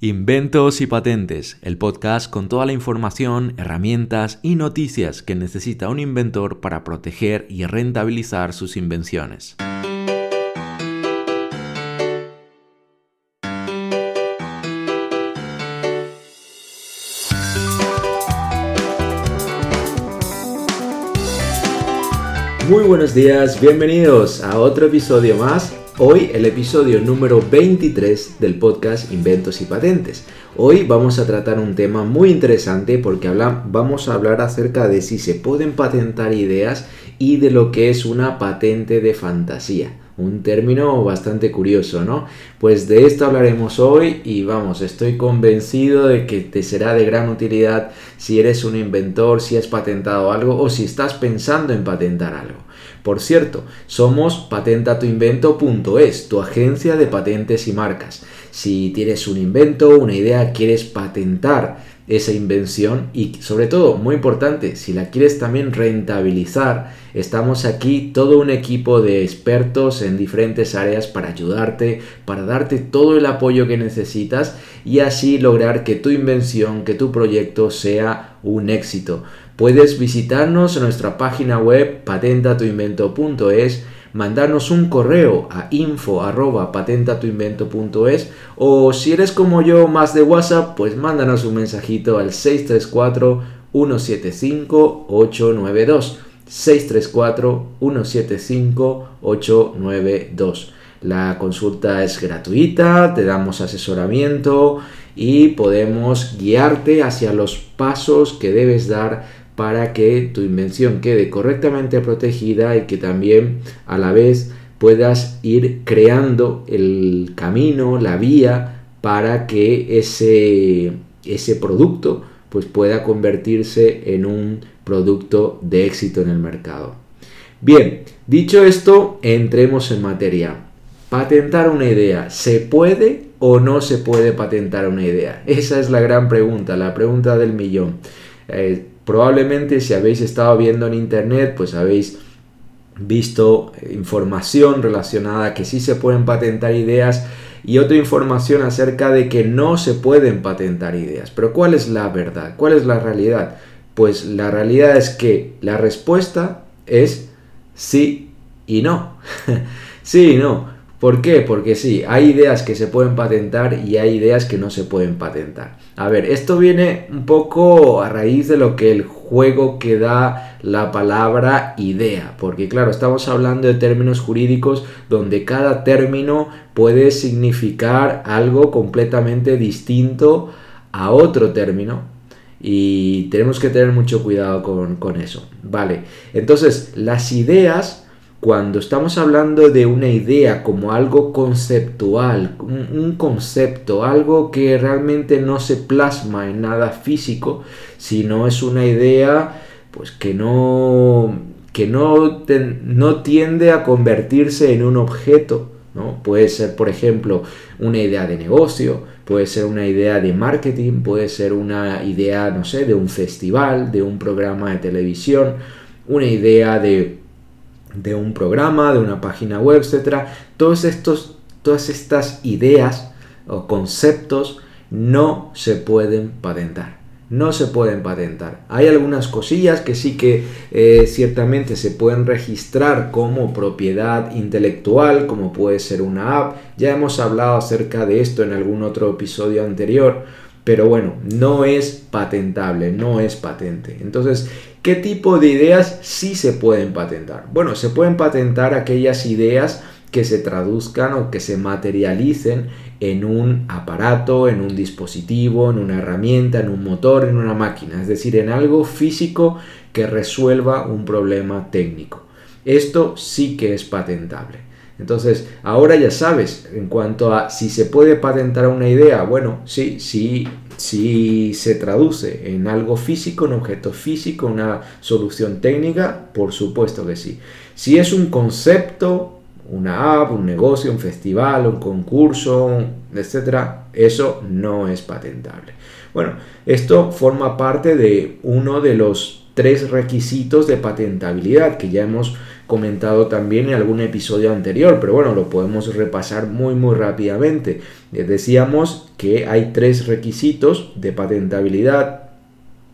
Inventos y Patentes, el podcast con toda la información, herramientas y noticias que necesita un inventor para proteger y rentabilizar sus invenciones. Muy buenos días, bienvenidos a otro episodio más Hoy el episodio número 23 del podcast Inventos y Patentes. Hoy vamos a tratar un tema muy interesante porque vamos a hablar acerca de si se pueden patentar ideas y de lo que es una patente de fantasía. Un término bastante curioso, ¿no? Pues de esto hablaremos hoy y vamos, estoy convencido de que te será de gran utilidad si eres un inventor, si has patentado algo o si estás pensando en patentar algo. Por cierto, somos patentatuinvento.es, tu agencia de patentes y marcas. Si tienes un invento, una idea, quieres patentar esa invención y sobre todo, muy importante, si la quieres también rentabilizar, estamos aquí todo un equipo de expertos en diferentes áreas para ayudarte, para darte todo el apoyo que necesitas y así lograr que tu invención, que tu proyecto sea un éxito. Puedes visitarnos en nuestra página web patentatuinvento.es, mandarnos un correo a info@patentatuinvento.es o si eres como yo más de WhatsApp, pues mándanos un mensajito al 634 175 892. 634 175 892. La consulta es gratuita, te damos asesoramiento y podemos guiarte hacia los pasos que debes dar para que tu invención quede correctamente protegida y que también a la vez puedas ir creando el camino, la vía para que ese, ese producto pues pueda convertirse en un producto de éxito en el mercado. Bien, dicho esto, entremos en materia. Patentar una idea, ¿se puede o no se puede patentar una idea? Esa es la gran pregunta, la pregunta del millón. Eh, Probablemente si habéis estado viendo en internet, pues habéis visto información relacionada que sí se pueden patentar ideas y otra información acerca de que no se pueden patentar ideas. Pero ¿cuál es la verdad? ¿Cuál es la realidad? Pues la realidad es que la respuesta es sí y no. sí y no. ¿Por qué? Porque sí, hay ideas que se pueden patentar y hay ideas que no se pueden patentar. A ver, esto viene un poco a raíz de lo que el juego que da la palabra idea, porque claro, estamos hablando de términos jurídicos donde cada término puede significar algo completamente distinto a otro término y tenemos que tener mucho cuidado con, con eso. Vale, entonces las ideas cuando estamos hablando de una idea como algo conceptual, un, concepto, algo que realmente no se plasma en nada físico, sino es una idea pues que no, que no, no tiende a convertirse en un objeto, ¿no? Puede ser, por ejemplo, una idea de negocio, puede ser una idea de marketing, puede ser una idea, no sé, de un festival, de un programa de televisión, una idea de de un programa, de una página web, etcétera, todos estos, todas estas ideas o conceptos no se pueden patentar. No se pueden patentar. Hay algunas cosillas que sí que eh, ciertamente se pueden registrar como propiedad intelectual, como puede ser una app. Ya hemos hablado acerca de esto en algún otro episodio anterior. Pero bueno, no es patentable, no es patente. Entonces, ¿Qué tipo de ideas sí se pueden patentar? Bueno, se pueden patentar aquellas ideas que se traduzcan o que se materialicen en un aparato, en un dispositivo, en una herramienta, en un motor, en una máquina, es decir, en algo físico que resuelva un problema técnico. Esto sí que es patentable. Entonces, ahora ya sabes, en cuanto a si se puede patentar una idea, bueno, sí, sí, si se traduce en algo físico, en objeto físico, una solución técnica, por supuesto que sí. Si es un concepto, una app, un negocio, un festival, un concurso, etcétera, eso no es patentable. Bueno, esto forma parte de uno de los tres requisitos de patentabilidad que ya hemos comentado también en algún episodio anterior, pero bueno, lo podemos repasar muy muy rápidamente. Decíamos que hay tres requisitos de patentabilidad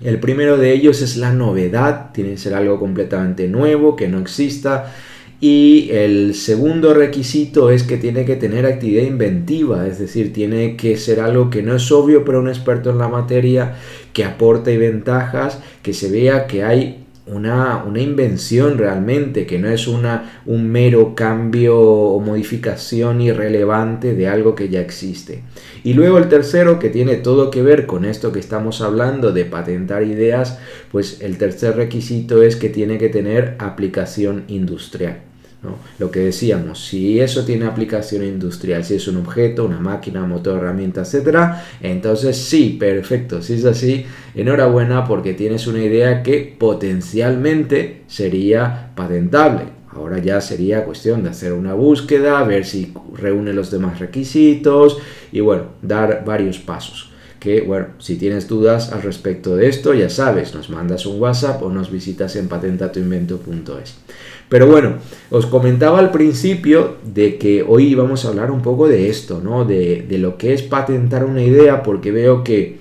el primero de ellos es la novedad, tiene que ser algo completamente nuevo, que no exista. Y el segundo requisito es que tiene que tener actividad inventiva, es decir, tiene que ser algo que no es obvio para un experto en la materia, que aporte ventajas, que se vea que hay una, invención realmente, que no es una, un mero cambio o modificación irrelevante de algo que ya existe. Y luego el tercero, que tiene todo que ver con esto que estamos hablando de patentar ideas, pues el tercer requisito es que tiene que tener aplicación industrial. Lo que decíamos, si eso tiene aplicación industrial, si es un objeto, una máquina, motor, herramienta, etcétera, entonces sí, perfecto. Si es así, enhorabuena porque tienes una idea que potencialmente sería patentable. Ahora ya sería cuestión de hacer una búsqueda, ver si reúne los demás requisitos y bueno, dar varios pasos que, bueno, si tienes dudas al respecto de esto, ya sabes, nos mandas un WhatsApp o nos visitas en patentatuinvento.es. Pero bueno, os comentaba al principio de que hoy vamos a hablar un poco de esto, ¿no? De, lo que es patentar una idea, porque veo que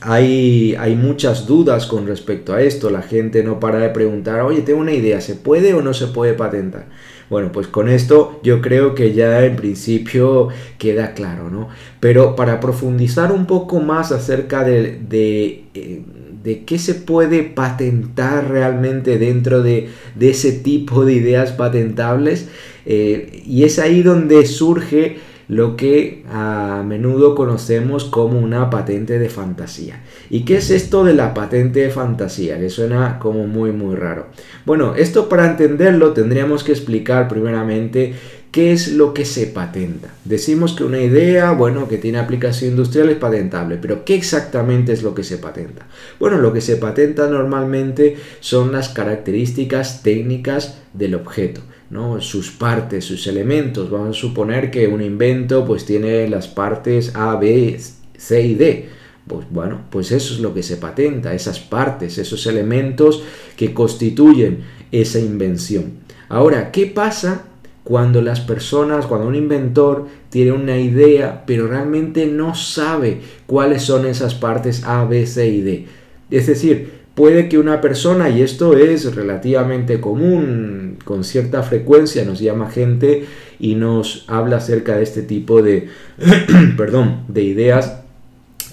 hay, hay, muchas dudas con respecto a esto. La gente no para de preguntar, oye, tengo una idea, ¿se puede o no se puede patentar? Bueno, pues con esto yo creo que ya en principio queda claro, ¿no? Pero para profundizar un poco más acerca de, de eh, de qué se puede patentar realmente dentro de, ese tipo de ideas patentables. Eh, y es ahí donde surge lo que a menudo conocemos como una patente de fantasía. ¿Y qué es esto de la patente de fantasía? Que suena como muy muy raro. Bueno, esto para entenderlo tendríamos que explicar primeramente ¿Qué es lo que se patenta? Decimos que una idea, bueno, que tiene aplicación industrial es patentable, pero ¿qué exactamente es lo que se patenta? Bueno, lo que se patenta normalmente son las características técnicas del objeto, ¿no? Sus partes, sus elementos. Vamos a suponer que un invento pues tiene las partes A, B, C y D. Pues bueno, pues eso es lo que se patenta, esas partes, esos elementos que constituyen esa invención. Ahora, ¿qué pasa cuando las personas, cuando un inventor tiene una idea, pero realmente no sabe cuáles son esas partes A, B, C y D. Es decir, puede que una persona, y esto es relativamente común, con cierta frecuencia nos llama gente y nos habla acerca de este tipo de, perdón, de ideas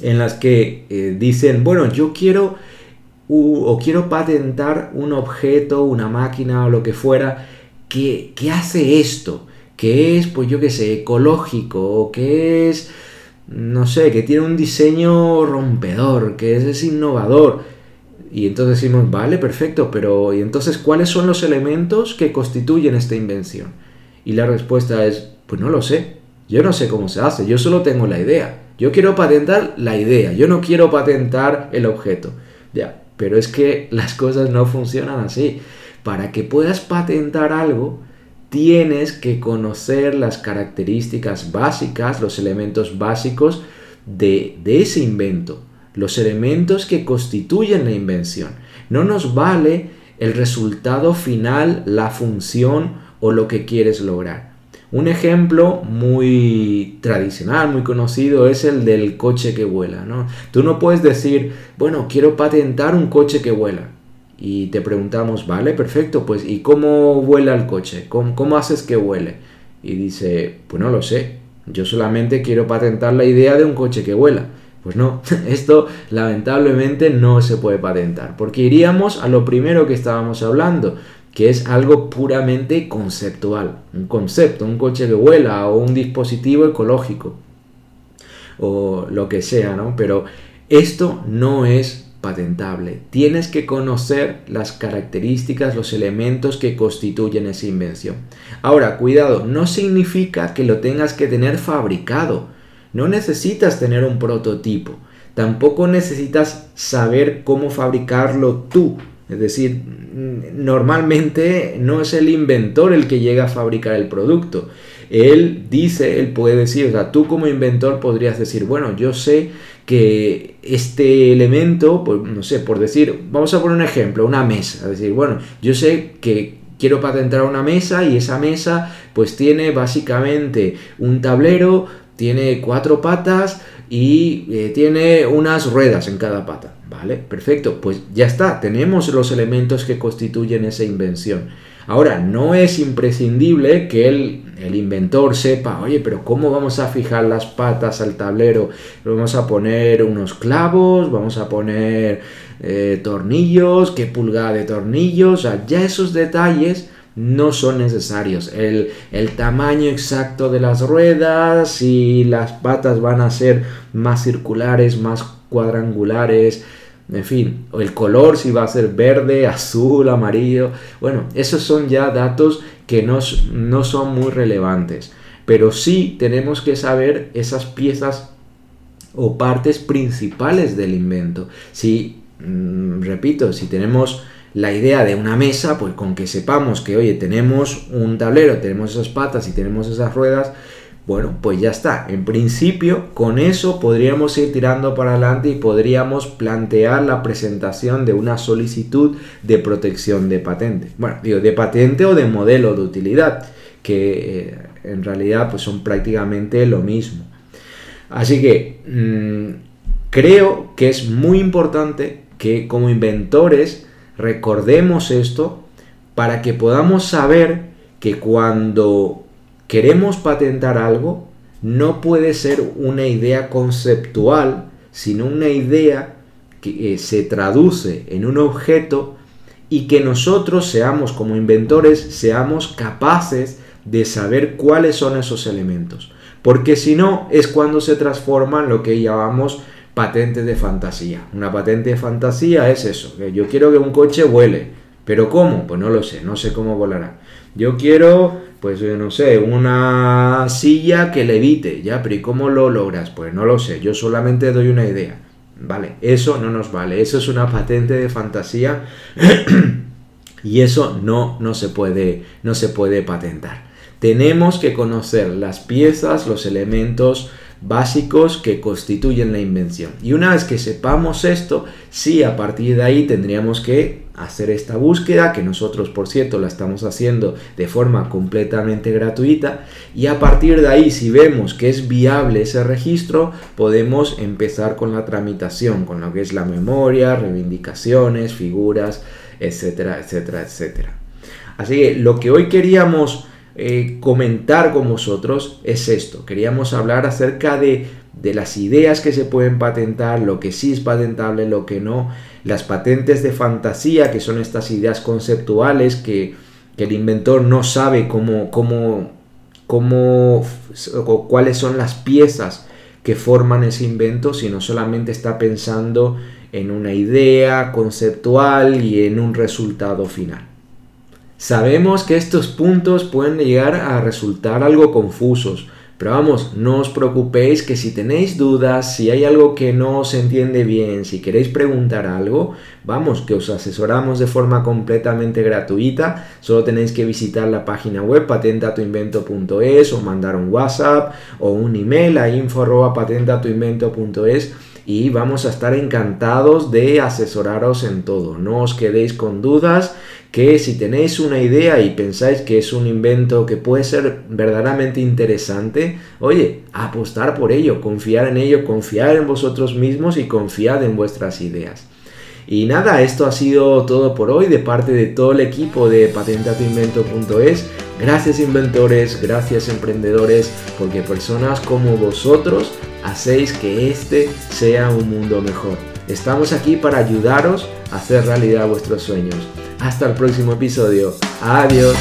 en las que eh, dicen, bueno, yo quiero o quiero patentar un objeto, una máquina o lo que fuera, que, hace esto, que es, pues yo qué sé, ecológico, o que es, no sé, que tiene un diseño rompedor, que es, innovador. Y entonces decimos, vale, perfecto, pero ¿y entonces cuáles son los elementos que constituyen esta invención? Y la respuesta es, pues no lo sé, yo no sé cómo se hace, yo solo tengo la idea. Yo quiero patentar la idea, yo no quiero patentar el objeto. Ya, pero es que las cosas no funcionan así para que puedas patentar algo, tienes que conocer las características básicas, los elementos básicos de, ese invento, los elementos que constituyen la invención. No nos vale el resultado final, la función o lo que quieres lograr. Un ejemplo muy tradicional, muy conocido, es el del coche que vuela. ¿no? Tú no puedes decir, bueno, quiero patentar un coche que vuela y te preguntamos, vale, perfecto, pues ¿y cómo vuela el coche? ¿Cómo, haces que vuele? Y dice, pues no lo sé, yo solamente quiero patentar la idea de un coche que vuela. Pues no, esto lamentablemente no se puede patentar, porque iríamos a lo primero que estábamos hablando, que es algo puramente conceptual, un concepto, un coche que vuela o un dispositivo ecológico o lo que sea, ¿no? Pero esto no es patentable. Tienes que conocer las características, los elementos que constituyen esa invención. Ahora, cuidado, no significa que lo tengas que tener fabricado. No necesitas tener un prototipo. Tampoco necesitas saber cómo fabricarlo tú. Es decir, normalmente no es el inventor el que llega a fabricar el producto. Él dice, él puede decir, o sea, tú como inventor podrías decir, bueno, yo sé que este elemento, pues, no sé, por decir, vamos a poner un ejemplo, una mesa, es decir, bueno, yo sé que quiero patentar una mesa y esa mesa pues tiene básicamente un tablero, tiene cuatro patas y eh, tiene unas ruedas en cada pata. ¿Vale? Perfecto, pues ya está, tenemos los elementos que constituyen esa invención. Ahora, no es imprescindible que el, el, inventor sepa, oye, pero ¿cómo vamos a fijar las patas al tablero? Vamos a poner unos clavos, vamos a poner eh, tornillos, qué pulgada de tornillos, ya esos detalles no son necesarios. El, el, tamaño exacto de las ruedas, si las patas van a ser más circulares, más cuadrangulares, en fin, el color si va a ser verde, azul, amarillo. Bueno, esos son ya datos que no, no son muy relevantes. Pero sí tenemos que saber esas piezas o partes principales del invento. Si, mm, repito, si tenemos la idea de una mesa, pues con que sepamos que, oye, tenemos un tablero, tenemos esas patas y tenemos esas ruedas, bueno, pues ya está. En principio, con eso podríamos ir tirando para adelante y podríamos plantear la presentación de una solicitud de protección de patente. Bueno, digo, de patente o de modelo de utilidad, que eh, en realidad pues son prácticamente lo mismo. Así que mm, creo que es muy importante que como inventores recordemos esto para que podamos saber que cuando queremos patentar algo, no puede ser una idea conceptual, sino una idea que eh, se traduce en un objeto y que nosotros seamos como inventores, seamos capaces de saber cuáles son esos elementos. Porque si no, es cuando se transforma en lo que llamamos patentes de fantasía. Una patente de fantasía es eso, yo quiero que un coche vuele, pero ¿cómo? Pues no lo sé, no sé cómo volará. Yo quiero pues yo no sé, una silla que levite, ya, pero ¿y cómo lo logras? Pues no lo sé, yo solamente doy una idea. Vale, eso no nos vale, eso es una patente de fantasía y eso no, no, se puede, no se puede patentar. Tenemos que conocer las piezas, los elementos, básicos que constituyen la invención. Y una vez que sepamos esto, sí, a partir de ahí tendríamos que hacer esta búsqueda, que nosotros por cierto la estamos haciendo de forma completamente gratuita, y a partir de ahí, si vemos que es viable ese registro, podemos empezar con la tramitación, con lo que es la memoria, reivindicaciones, figuras, etcétera, etcétera, etcétera. Así que lo que hoy queríamos eh, comentar con vosotros es esto. Queríamos hablar acerca de, de las ideas que se pueden patentar, lo que sí es patentable, lo que no, las patentes de fantasía, que son estas ideas conceptuales que, que el inventor no sabe cómo, cómo, cómo, o cuáles son las piezas que forman ese invento, sino solamente está pensando en una idea conceptual y en un resultado final. Sabemos que estos puntos pueden llegar a resultar algo confusos, pero vamos, no os preocupéis que si tenéis dudas, si hay algo que no se entiende bien, si queréis preguntar algo, vamos, que os asesoramos de forma completamente gratuita. Solo tenéis que visitar la página web patentatuinvento.es o mandar un WhatsApp o un email a info.patentatuinvento.es y vamos a estar encantados de asesoraros en todo. No os quedéis con dudas que si tenéis una idea y pensáis que es un invento que puede ser verdaderamente interesante, oye, apostar por ello, confiar en ello, confiar en vosotros mismos y confiar en vuestras ideas. Y nada, esto ha sido todo por hoy de parte de todo el equipo de patentatuinvento.es. Gracias inventores, gracias emprendedores, porque personas como vosotros hacéis que este sea un mundo mejor. Estamos aquí para ayudaros a hacer realidad vuestros sueños. Hasta el próximo episodio. Adiós.